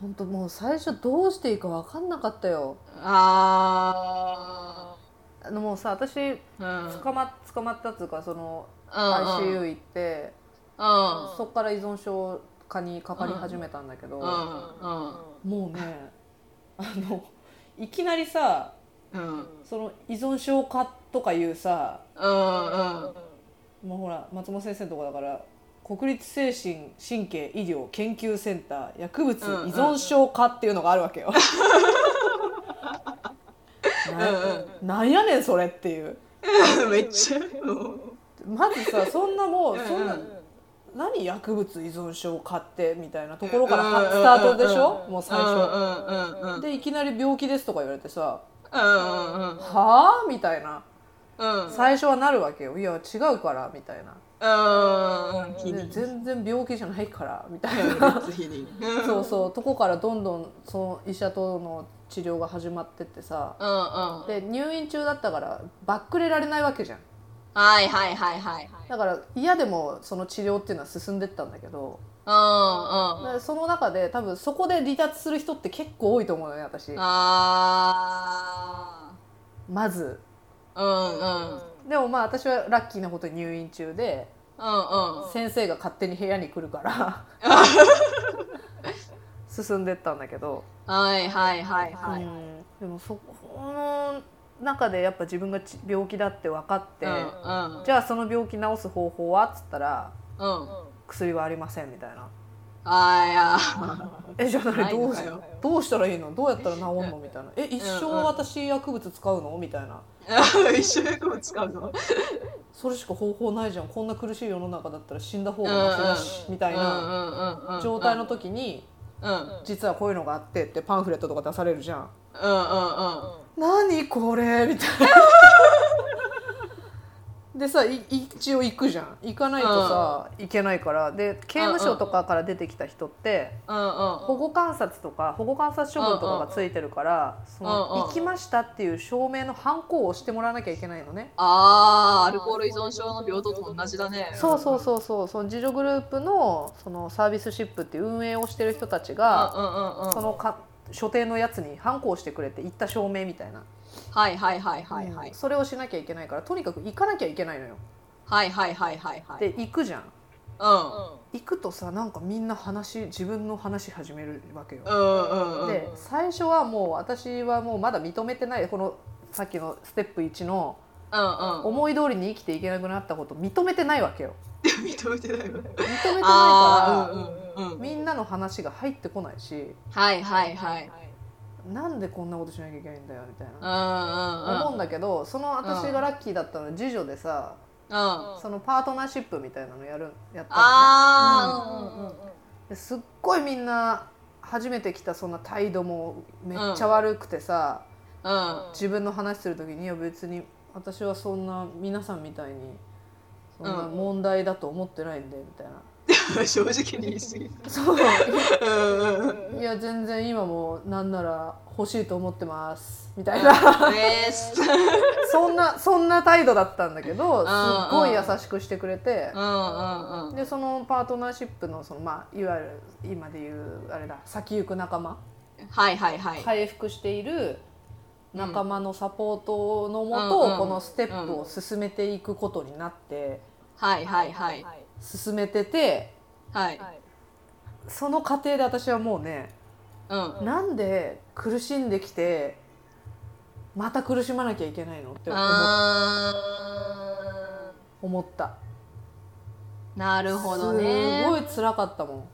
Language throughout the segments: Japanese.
本当もう最初どうしていいか分かんなかったよ。ああのもうさ私捕ま捕まったっつうかその ICU 行ってうん。そっから依存症科にかかり始めたんだけど、もうね あのいきなりさうん。その依存症科とかいうさもうほら松本先生のとこだから国立精神神経医療研究センター薬物依存症科っていうのがあるわけよ。ななんやねんそれっていう。めっちゃまずさそんなもううんそんなうん。何薬物依存症科ってみたいなところからはスタートでしょ？もう最初。でいきなり病気ですとか言われてさうんうんうん「はあ?」みたいな。うん。最初はなるわけよ「いや違うから」みたいなうん。で日に全然病気じゃないからみたいな日にそうそうとこからどん。どん。その医者との治療が始まってってさうん。うん。で入院中だったからバックれられないわけじゃん。はいはいはいはいだから嫌でもその治療っていうのは進ん。でったん。だけどうん。うん。でその中で多分そこで離脱する人って結構多いと思うのね私あまずうん。うん。でもまあ私はラッキーなことに入院中でうんうん。先生が勝手に部屋に来るから。進んでったんだけど、はいはいはいはい。うん。でもそこの中でやっぱ自分がち病気だって分かって、うんうん。じゃあその病気治す方法はっつったらうん。薬はありませんみたいな。あーいや。えじゃあ何？どうどうしたらいいの？どうやったら治んの？みたいな。え一生私薬物使うの？みたいな。一緒薬物使うの？それしか方法ないじゃん。こんな苦しい世の中だったら死んだ方がマシだしみたいな状態の時にうん。うん実はこういうのがあってってパンフレットとか出されるじゃんうんうん。何これみたいな でさい一応行くじゃん。行かないとさ、いけないから。で刑務所とかから出てきた人って、うんうん。保護観察とか保護観察処分とかがついてるから、そのうんうん。行きましたっていう証明のハンコを押してもらわなきゃいけないのね。あーアルコール依存症の病棟と同じだね。そうそうそうそう。その自助グループのそのサービスシップっていう運営をしてる人たちが、うんうんうんそのか所定のやつにハンコを押してくれて行った証明みたいな、はいはいはいはいはい。うん。それをしなきゃいけないからとにかく行かなきゃいけないのよ。はいはいはいはいはい。で行くじゃん。うん。行くとさなんかみんな話自分の話始めるわけよ。うんうんうんで最初はもう私はもうまだ認めてないこのさっきのステップ1の思い通りに生きていけなくなったこと認めてないわけよ。認めてないわ。認めてないあからみんなの話が入ってこないし。はいはいはいなんでこんなことしなきゃいけないんだよみたいうんな思うんだけどその私がラッキーだったのは次女でさうん。そのパートナーシップみたいなのやるやったのね。すっごいみんな初めて来たそんな態度もめっちゃ悪くてさ、うん。自分の話する時にいや別に私はそんな皆さんみたいにそんなうん。問題だと思ってないんでみたいな、正直に言い過ぎ。そう。いや全然今もなんなら欲しいと思ってますみたいな。そんなそんな態度だったんだけどんすっごい優しくしてくれて。でそのパートナーシップのその、まあ、いわゆる今でいうあれだ先行く仲間。はいはいはい。回復している仲間のサポートのもうんうんとこのステップを進めていくことになって。はいはいはい進めててはい。その過程で私はもうねうん。なんで苦しんできてまた苦しまなきゃいけないの？って思った。ー。なるほどね。すごい辛かったもん。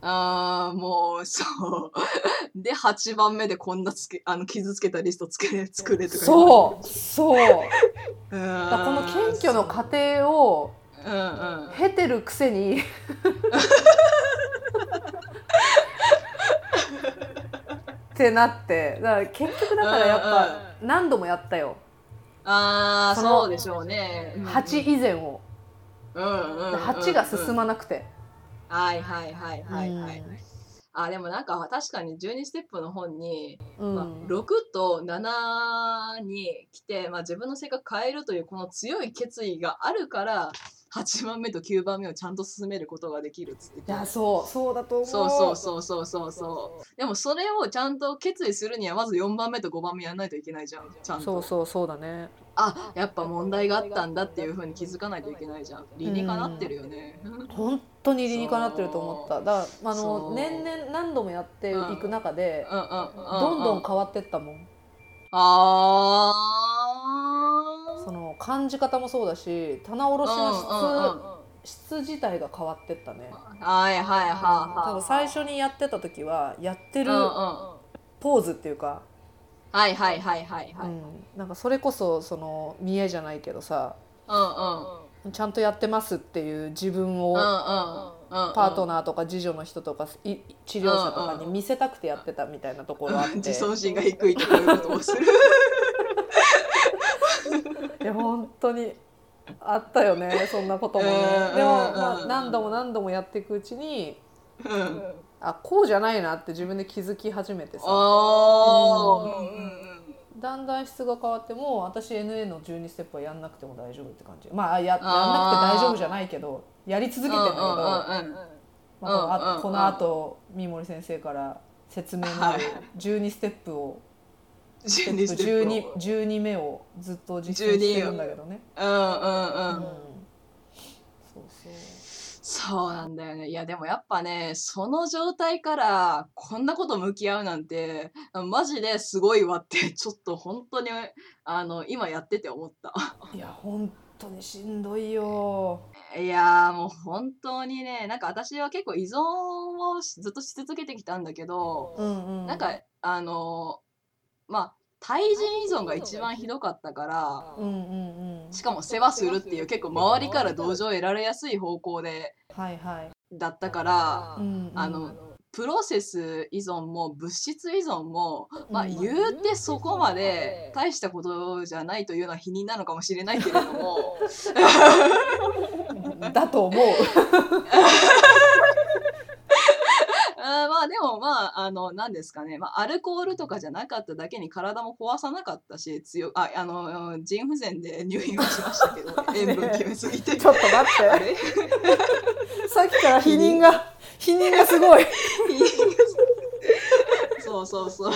あーもうそう。で8番目でこんなつけあの傷つけたリストつけ作れとかそう。そう。うだこの謙虚の過程をうんうん。経てるくせに。ってなって。だから結局だからやっぱ何度もやったよ。ああそうでしょうね。8以前を。うんうんうんうん8が進まなくて。はいはいはいはいはい。うん。あでもなんか確かに12ステップの本に、うん。まあ、6と7に来て、まあ、自分の性格変えるというこの強い決意があるから8番目と9番目をちゃんと進めることができるっつっていてやそうそうだと思う。そうそうそうそうそう。そうでもそれをちゃんと決意するにはまず4番目と5番目やんないといけないじゃん。ちゃんと。そうそうそうだね。あやっぱ問題があったんだっていうふうに気づかないといけないじゃん。理にかなってるよね、本当に理にかなってると思った。だからあの年々何度もやっていく中でうんうんうんどんどん変わってったもん。あその感じ方もそうだし棚卸しの質質自体が変わってったね。はいはいはいはい。多分最初にやってた時はやってるポーズっていうか、いはいはいはいはい。うん、なんかそれこそその見栄じゃないけどさうんうんちゃんとやってますっていう自分をパートナーとか次女の人とかい治療者とかに見せたくてやってたみたいなところあって。自尊心が低いとこういうことをするいや本当にあったよねそんなこともね。うんでも、うんまあ、何度も何度もやっていくうちにうん。あこうじゃないなって自分で気づき始めてさ。うん。だんだん質が変わっても私 NA の12ステップはやんなくても大丈夫って感じ。まあややんなくて大丈夫じゃないけどやり続けてんだけど、まあこのあと三森先生から説明のある12ステップを、12ステップ 12, 12目をずっと実践してるんだけどね。うんうんうん、うん。そうそう。そうなんだよね。いやでもやっぱねその状態からこんなこと向き合うなんてマジですごいわってちょっと本当にあの今やってて思った。いや本当にしんどいよ。いやーもう本当にねなんか私は結構依存をしずっとし続けてきたんだけど、うんうん、なんかあのまあ対人依存が一番ひどかったからうんうんうんしかも世話するっていう結構周りから同情を得られやすい方向ではいはい。だったから、うんうんあのプロセス依存も物質依存も、まあ、うん言うてそこまで大したことじゃないというのは否認なのかもしれないけれども だと思う。まあでもまああの何ですかね、まあ、アルコールとかじゃなかっただけに体も壊さなかったし強ああの腎不全で入院はしましたけど 塩分決めすぎて。ちょっと待って。さっきから否認が否認がすごい。そうそうそう。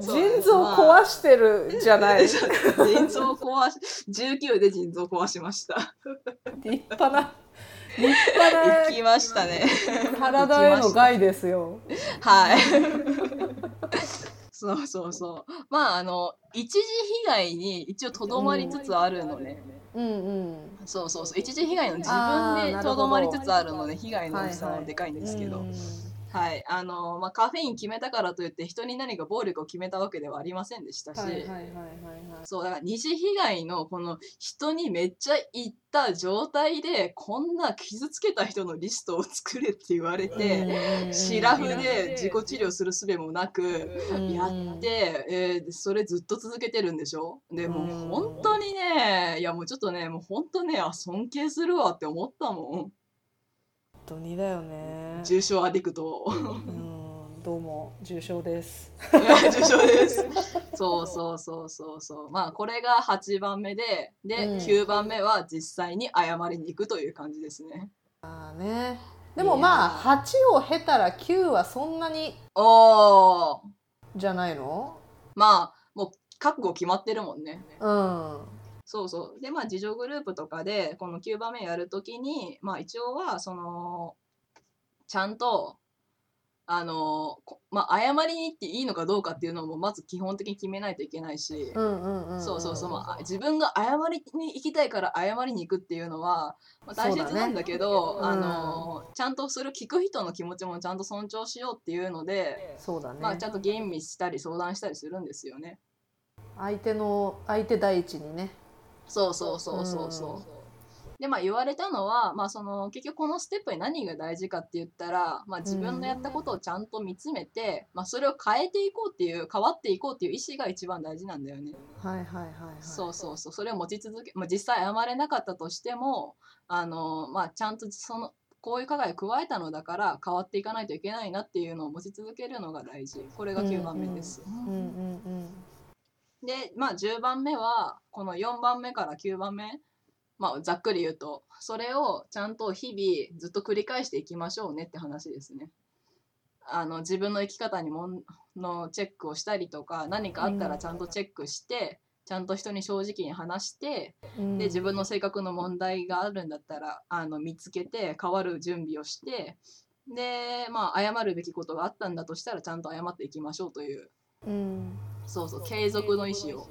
腎臓壊してるじゃない。立腎臓壊し19で腎臓壊しました。派な立派行きましたね。な体への害ですよ。はい。そうそうそう。まああの一時被害に一応とどまりつつあるのね。うんうん。そうそうそう。一時被害の自分でとどまりつつあるので被害の大きさはでかいんですけど。うんはい、あのまあカフェイン決めたからといって人に何か暴力を決めたわけではありませんでしたし。そうだから二次被害のこの人にめっちゃ言った状態でこんな傷つけた人のリストを作れって言われて、シラフで自己治療する術もなくやって、えーそれずっと続けてるんでしょ？でも本当にねいやもうちょっとねもう本当ねあ尊敬するわって思ったもん。本当にだよね。重症アディクトうんどうも重症です。重症ですそうそうそうそうそうまあこれが8番目でで、うん9番目は実際に謝りに行くという感じですねああね。でもまあ八を経たら九はそんなにおーじゃないの？まあもう覚悟決まってるもんねうん。そうそうでまあ自助グループとかでこの9番目やるときにまあ一応はそのちゃんとあのこまあ謝りに行っていいのかどうかっていうのもまず基本的に決めないといけないし。そうそうそう、まあ、自分が謝りに行きたいから謝りに行くっていうのは、まあ、大切なんだけどそうだねあのちゃんとそれを聞く人の気持ちもちゃんと尊重しようっていうので、そうだね。まあ、ちゃんと吟味したり相談したりするんですよね。相手の相手第一にね。そうそうそうそうそう。でまあ言われたのは、まあ、その結局このステップに何が大事かって言ったら、まあ、自分のやったことをちゃんと見つめて、まあ、それを変えていこうっていう変わっていこうっていう意思が一番大事なんだよね。はいはいはいはい。そうそうそうそれを持ち続け、まあ、実際謝れなかったとしてもあの、まあ、ちゃんとそのこういう加害を加えたのだから変わっていかないといけないなっていうのを持ち続けるのが大事これが9番目です。うんうんうん。でまあ10番目はこの4番目から9番目まあざっくり言うとそれをちゃんと日々ずっと繰り返していきましょうねって話ですね。あの自分の生き方にもんのチェックをしたりとか何かあったらちゃんとチェックして、ちゃんと人に正直に話してうん。で自分の性格の問題があるんだったらあの見つけて変わる準備をしてでまあ謝るべきことがあったんだとしたらちゃんと謝っていきましょうといううんそうそう継続の意思を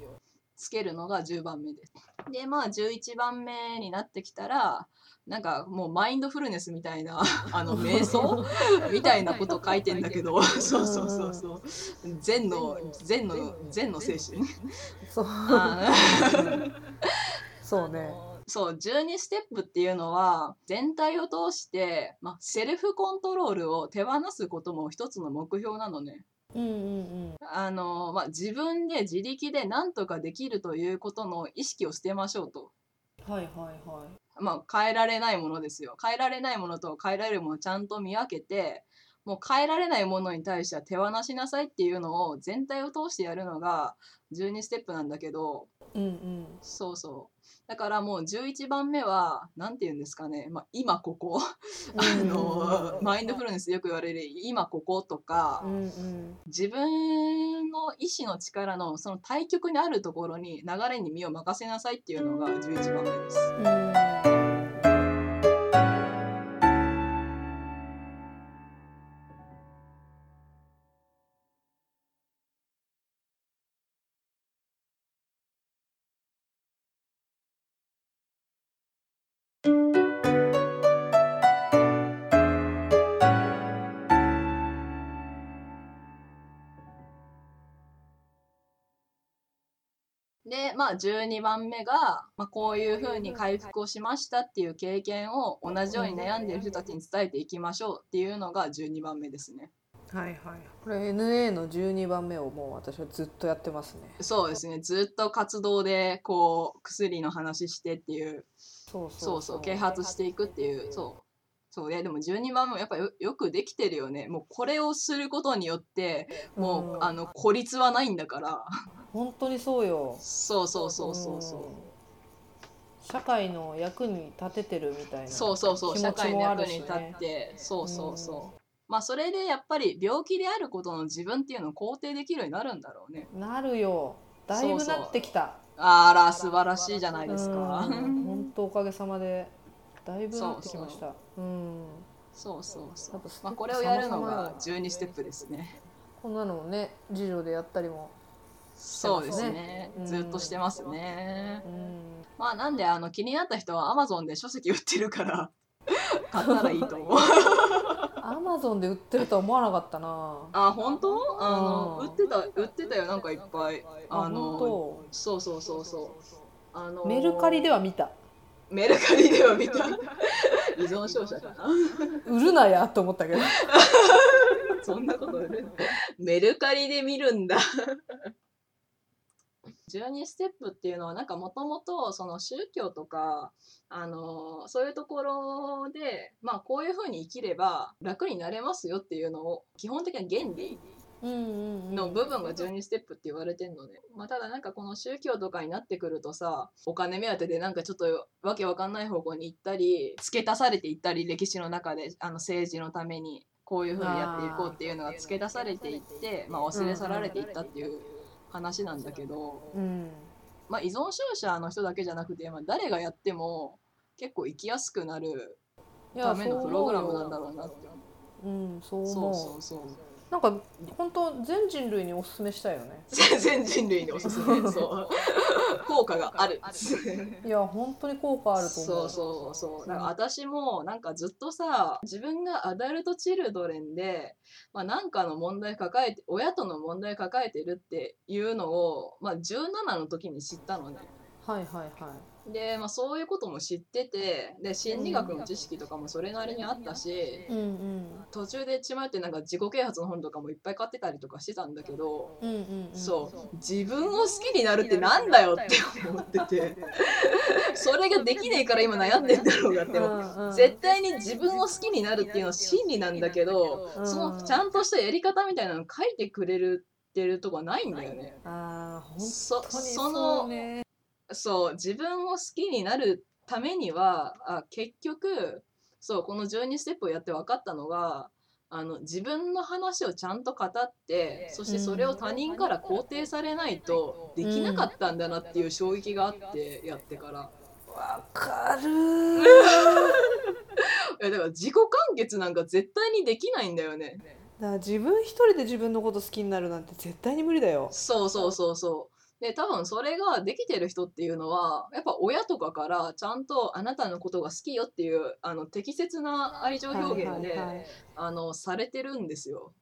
つけるのが10番目で。す。でまあ11番目になってきたらなんかもうマインドフルネスみたいな あの瞑想？みたいなこと書いてんだけど。そうそうそうそう。禅の禅の禅の精神。そう。あ そうね。そう12ステップっていうのは全体を通して、まあ、セルフコントロールを手放すことも一つの目標なのね。うんうんあのまあ、自分で自力で何とかできるということの意識を捨てましょうと。うんはいはいはいまあ、変えられないものですよ。変えられないものと変えられるものをちゃんと見分けて、もう変えられないものに対しては手放しなさいっていうのを全体を通してやるのが12ステップなんだけど、うんうん。そうそう。だからもう11番目は、なんて言うんですかね、まあ、今ここ、あの、マインドフルネスでよく言われる今こことか。う、んうん。自分の意志の力のその対極にあるところに流れに身を任せなさいっていうのが11番目です。うんで、まあ、12番目が、まあ、こういうふうに回復をしましたっていう経験を同じように悩んでいる人たちに伝えていきましょうっていうのが12番目ですね。はいはいこれ NA の12番目をもう私はずっとやってますねそうですね。ずっと活動で、こう、薬の話してっていう、そうそうそう、啓発していくっていう、そう。そういやでも12番目もやっぱよよくできてるよね。もうこれをすることによって、もう、うんあの孤立はないんだから。本当にそうよそうそうそうそうそう。ん社会の役に立ててるみたいなそうそうそう、社会の役に立ねって、そうそうそう。うんまあそれでやっぱり病気であることの自分っていうのを肯定できるようになるんだろうね。なるよだいぶなってきたあら素晴らしいじゃないですか。本当おかげさまでだいぶなってきましたうんそうそうそうまあこれをやるのがよ12ステップですね。こんなのもね授業でやったりもそうですねう。んずっとしてますねう。んまあなんであの気になった人は Amazon で書籍売ってるから 買ったらいいと思う。アマゾンで売ってるとは思わなかったなあ本当？あのうん売ってた売ってたよなんかいっぱい。あの本そうそうそうそう。あの当メルカリでは見たメルカリでは見た。依存症者かな。売るなやと思ったけど。そんなこと売るメルカリで見るんだ。12ステップっていうのはなんかもともとその宗教とかあのそういうところでまあこういうふうに生きれば楽になれますよっていうのを基本的な原理の部分が12ステップって言われてんのね、まあ、ただなんかこの宗教とかになってくるとさお金目当てでなんかちょっとわけわかんない方向に行ったり付け足されていったり歴史の中であの政治のためにこういうふうにやっていこうっていうのが付け出されていって、まあ、忘れ去られていったっていう話なんだけど、うんまあ、依存症者の人だけじゃなくて、まあ、誰がやっても結構生きやすくなるためのプログラムなんだろうなって思う。よ。うんそうそうそうなんか本当全人類におすすめしたいよね。全人類におすすめ。そう。効果がある。いや本当に効果あると思そううそう。そうだから私もなんかずっとさ自分がアダルトチルドレンで、まあ、なんかの問題抱えて親との問題抱えてるっていうのを、まあ、17の時に知ったのね。はいはいはいで、まあ、そういうことも知っててで心理学の知識とかもそれなりにあったしうんうん。途中でちまってなんか自己啓発の本とかもいっぱい買ってたりとかしてたんだけどうんうんうん。そう。自分を好きになるってなんだよって思ってて。それができねえから今悩んでんだろうがって思って。うんうん。絶対に自分を好きになるっていうのは真理なんだけど、うん。そのちゃんとしたやり方みたいなの書いてくれるってるとこはないんだよね。ああ本そ当にそそうのねそう自分を好きになるためにはあ結局そうこの12ステップをやって分かったのがあの自分の話をちゃんと語ってそしてそれを他人から肯定されないとできなかったんだなっていう衝撃があってやってから。わかる いやだから自己完結なんか絶対にできないんだよね。だから自分一人で自分のこと好きになるなんて絶対に無理だよそうそうそうそう。で多分それができてる人っていうのはやっぱ親とかからちゃんとあなたのことが好きよっていうあの適切な愛情表現で、あのされてるんですよ。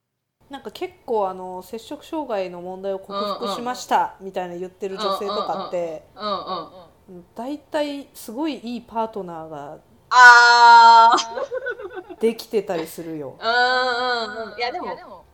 なんか結構あの摂食障害の問題を克服しましたみたいな言ってる女性とかってうんうん。大体すごいいいパートナーがあーできてたりするよ。うんうんうん。いやでも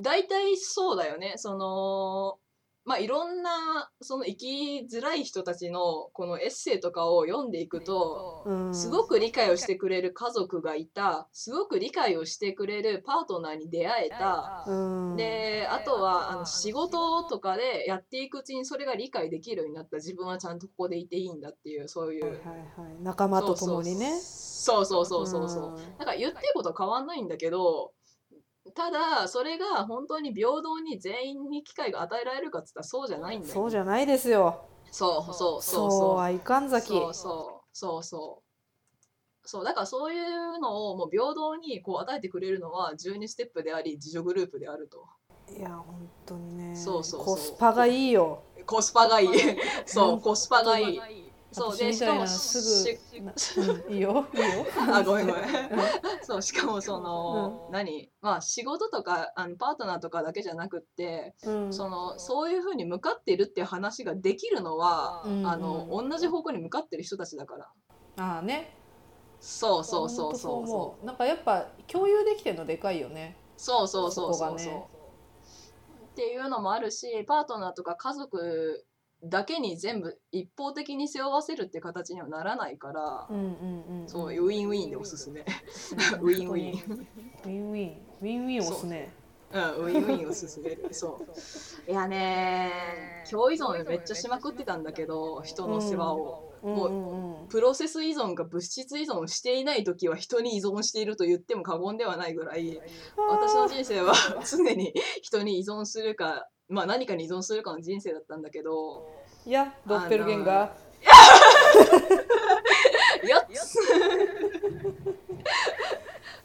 大体そうだよね。そのまあいろんなその生きづらい人たちのこのエッセイとかを読んでいくと。うん、すごく理解をしてくれる家族がいた。すごく理解をしてくれるパートナーに出会えた、うん、であとはあの仕事とかでやっていくうちにそれが理解できるようになった。自分はちゃんとここでいていいんだっていうそういう、はいはいはい、仲間と共にね。そうそうそうそうそう、ん。なんか言ってることは変わんないんだけどただそれが本当に平等に全員に機会が与えられるかっつったらそうじゃないんだよ。そうじゃないですよ。そうそうそう。そうそうはいかんざき。そうそうそう。そうそうだからそういうのをもう平等にこう与えてくれるのは12ステップであり自助グループであると。いや本当にね。そうそうそう。コスパがいいよ。コスパがいい。そうコスパがいいそう私でしかもすしぐな、うん、いいよいいよ。あごめんごめん。そうしかもその、何まあ仕事とかあのパートナーとかだけじゃなくってうん、そのそういうふうに向かってるっていう話ができるのは、うんあの同じ方向に向かってる人たちだから。ああね。そうそうそうそう。そうなんかやっぱ共有できてるのでかいよね。そうそうそうそうそう、ね。っていうのもあるしパートナーとか家族だけに全部一方的に背負わせるって形にはならないから、うんうんうん。そうウィンウィンでおすすめ。ウィンウィン。ン。ウィンウィン。ウィンウィンおすね。う。んウィンウィンおすすめそう。いやね共依存めっちゃしまくってたんだけど人の世話を、もううんうん。プロセス依存が物質依存をしていない時は人に依存していると言っても過言ではないぐらい私の人生は常に人に依存するか、まあ、何かに依存するかの人生だったんだけどいやドッペルゲンガ やっつ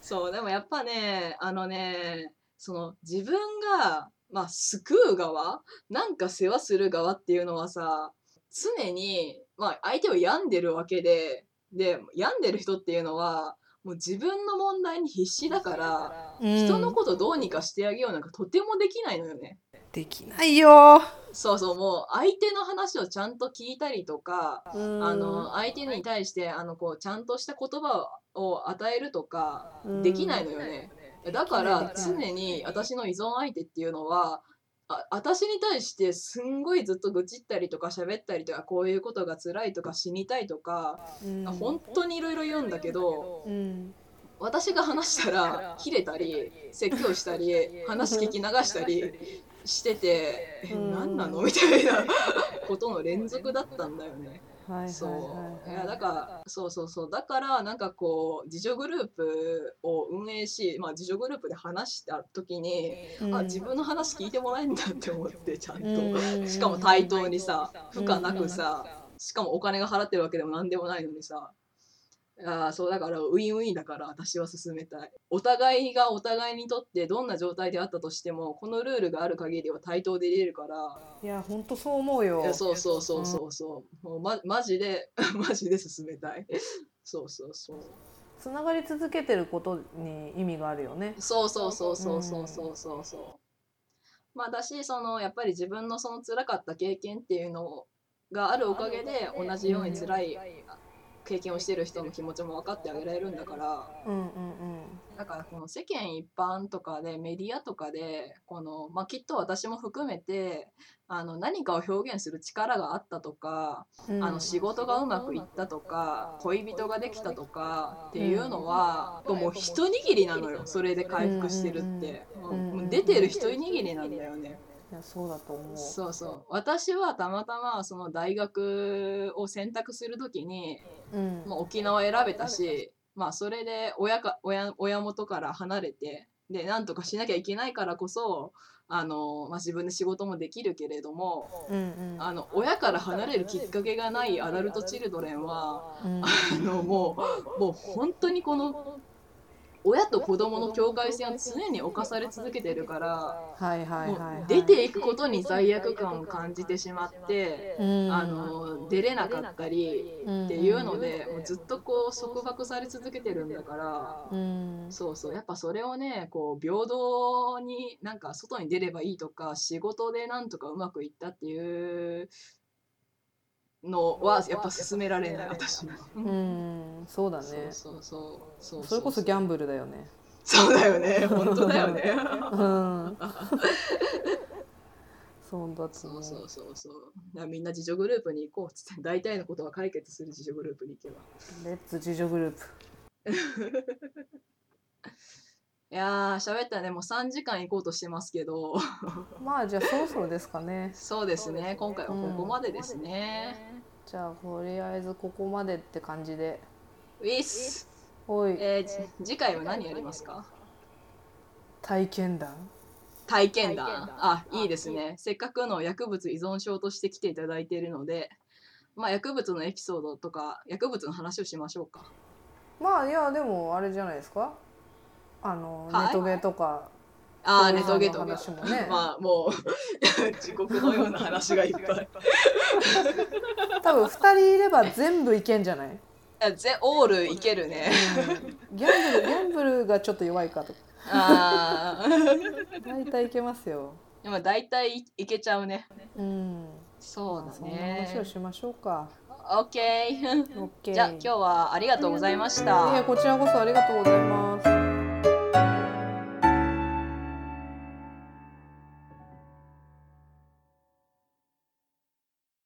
そうでもやっぱねあのねその自分が、まあ、救う側なんか世話する側っていうのはさ常に、まあ、相手を病んでるわけでで病んでる人っていうのはもう自分の問題に必死だから、ー、人のうんことどうにかしてあげようなんかとてもできないのよね。できないよ。そうそうもう相手の話をちゃんと聞いたりとか、うんあの相手に対してあのこうちゃんとした言葉を与えるとかうんできないのよね。だから常に私の依存相手っていうのはあ私に対してすんごいずっと愚痴ったりとか喋ったりとかこういうことが辛いとか死にたいとか、うん本当にいろいろ言うんだけどうん私が話したら切れたり説教したり話聞き流したりしてて「えうん何なの?」みたいなことの連続だったんだよね。はいはいそうはい。いやだからそうそうそう。だからなんかこう自助グループを運営し、まあ、自助グループで話した時に、うん。あ自分の話聞いてもらえるんだって思ってちゃんと、うん。しかも対等にさ負荷なくさ、しかもお金が払ってるわけでも何でもないのにさあーそうだからウィンウィンだから私は進めたい。お互いがお互いにとってどんな状態であったとしてもこのルールがある限りは対等でいれるから。いや本当そう思うよ。そうそうそうそうそう、もうまマジで マジで進めたい。そうそうそう。つながり続けてることに意味があるよね。そうそうそうそうそうそうそうそう。まあだしそのやっぱり自分のその辛かった経験っていうのがあるおかげで同じように辛い経験をしてる人の気持ちも分かってあげられるんだからうんうんだからこの世間一般とかでメディアとかでこの、まあ、きっと私も含めてあの何かを表現する力があったとか、うん。あの仕事がうまくいったとか恋人ができたとかっていうのは、もう一握りなのよそれで回復してるって、うんうん出てる一握りなんだよね。いやそうだと思う。そうそう。私はたまたまその大学を選択するときに、うん。まあ、沖縄選べたし、まあ、それで親か親親元から離れてでなんとかしなきゃいけないからこそあの、まあ、自分で仕事もできるけれどもうんうん。あの親から離れるきっかけがないアダルト・チルドレンはうん。あのもうもう本当にこの親と子供の境界線を常に犯され続けてるから。出ていくことに罪悪感を感じてしまって、うん。あの出れなかったりっていうので、もうずっとこう束縛され続けてるんだから、うん。そうそう。やっぱそれをねこう平等になんか外に出ればいいとか仕事でなんとかうまくいったっていうのはやっぱ勧められない 私も。うんそうだねそうそうそうそうそれこそギャンブルだよねそうだよね本当だよね。うん そうだそうそうそうそう。みんな自助グループに行こうっつって大体のことは解決する自助グループに行けば。レッツ自助グループ いやー喋ったらねもう3時間行こうとしてますけど。まあじゃあそろそろですかね。そうですね。今回はここまでですね。じゃあとりあえずここまでって感じで。ウィス、おい。えーじ次回は何やりますか？体験談。体験談。あいいですね。せっかくの薬物依存症として来ていただいているので、まあ、薬物のエピソードとか薬物の話をしましょうか。まあいやでもあれじゃないですか？あの、はいネトゲとかああネトゲトゲ話もね まあもう 地獄のような話がいっぱい。多分2人いれば全部いけんじゃない、ぜオールいけるね。ギャンブルギャンブルがちょっと弱いかとああ。大体いけますよでも大体いいけちゃうね。うんそうだそんな話ねを。しましょうかオッケー。OK じゃあ今日はありがとうございましいたや。こちらこそありがとうございます